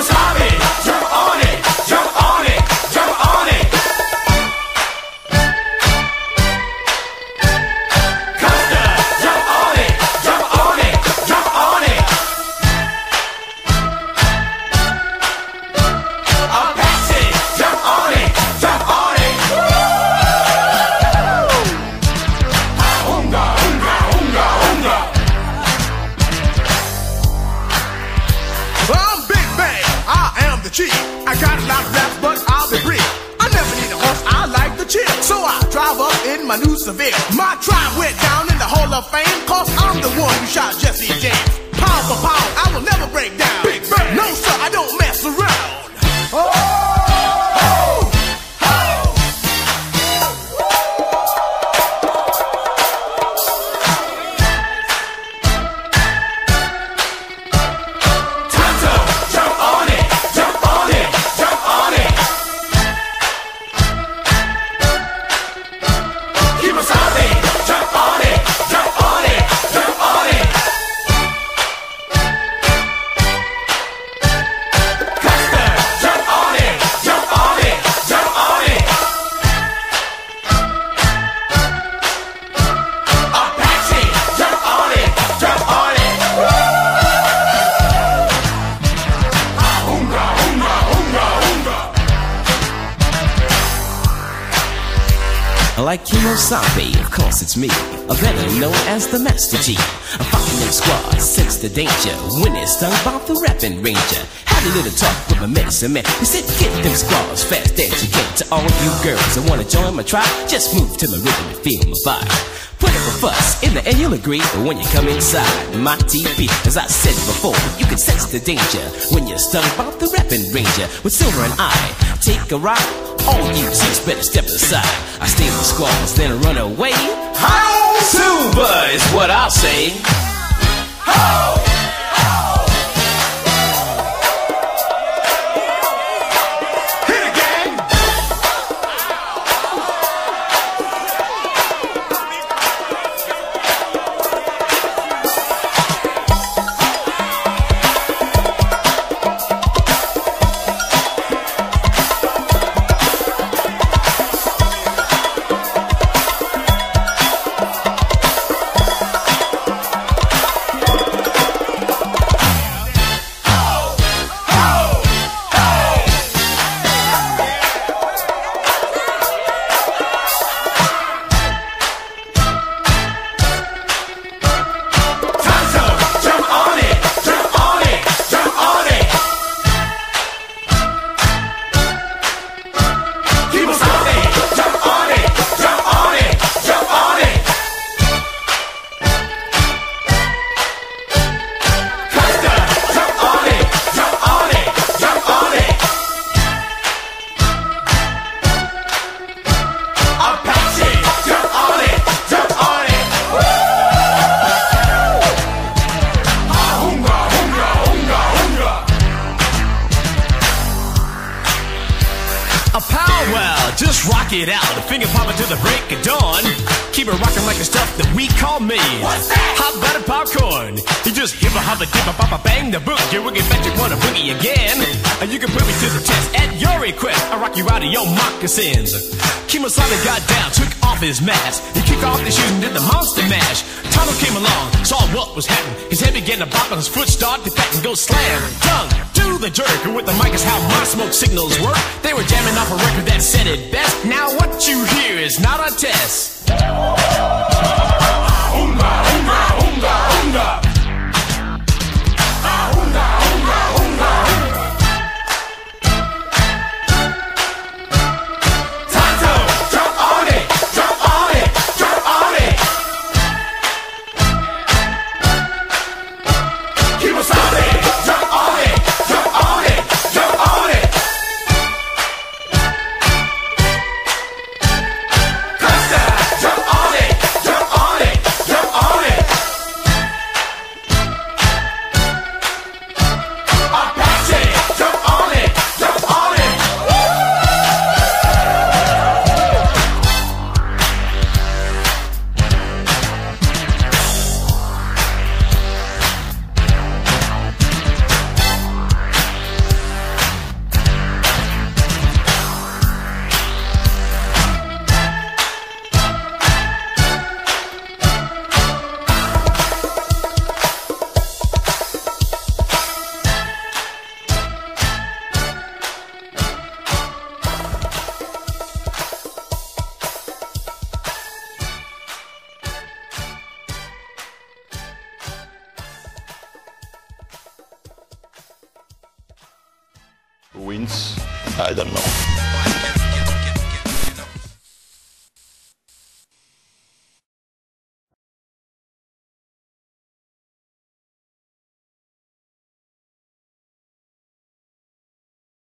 não sabe. My new Seville. My tribe went down in the Hall of Fame, cause I'm the one who shot Jesse James. Pound for pound, I will never break down. Big bang. No, sir, I don't mess around. Like Kemosabe, of course it's me, a better known as the Master G. I'm fighting them squads, sense the danger, when it's stung by the rapping ranger. Had a little talk with my medicine man, he said get them squads fast as you can. To all you girls that wanna join my tribe, just move to my rhythm and feel my vibe. Put up a fuss, in the end you'll agree But when you come inside my TV As I said before, you can sense the danger When you're stung by the rapping ranger With Silver and I, take a ride all you chicks better step aside. I in the squalls, then run away. How Super is what I'll say. Ho! rock it out. The finger popping to the break of dawn. Keep it rocking like the stuff that we call me. What's that? Hot butter popcorn. You just hip a hop a dip a pop a bang the book. You get back you wanna boogie again. And you can put me to the test at your request. I rock you out of your moccasins. Kemosabe got down, took off his mask. Off his shoes and did the monster mash. Tonto came along, saw what was happening. His head began to bop and his foot started to pat and go slam. Tongue do the jerk. And with the mic is how my smoke signals work. They were jamming off a record that said it best. Now what you hear is not a test. Wins? I don't know.